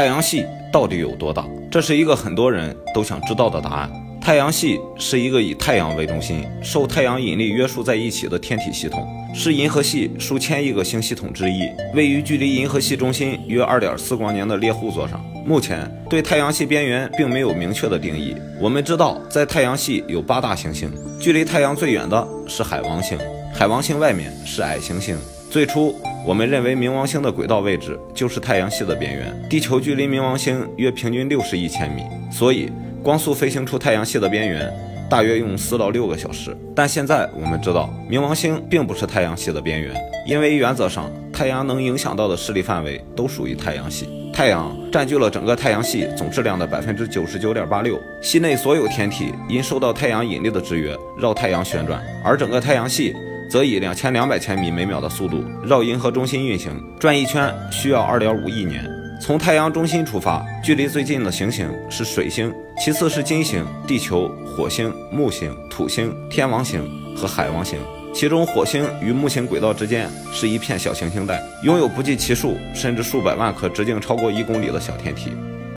太阳系到底有多大？这是一个很多人都想知道的答案。太阳系是一个以太阳为中心、受太阳引力约束在一起的天体系统，是银河系数千亿个星系统之一，位于距离银河系中心约二点四光年的猎户座上。目前对太阳系边缘并没有明确的定义。我们知道，在太阳系有八大行星，距离太阳最远的是海王星，海王星外面是矮行星。最初，我们认为冥王星的轨道位置就是太阳系的边缘，地球距离冥王星约平均六十亿千米，所以。光速飞行出太阳系的边缘，大约用四到六个小时。但现在我们知道，冥王星并不是太阳系的边缘，因为原则上，太阳能影响到的势力范围都属于太阳系。太阳占据了整个太阳系总质量的百分之九十九点八六，系内所有天体因受到太阳引力的制约，绕太阳旋转，而整个太阳系则以两千两百千米每秒的速度绕银河中心运行，转一圈需要二点五亿年。从太阳中心出发，距离最近的行星是水星，其次是金星、地球、火星、木星、土星、天王星和海王星。其中，火星与木星轨道之间是一片小行星带，拥有不计其数甚至数百万颗直径超过一公里的小天体。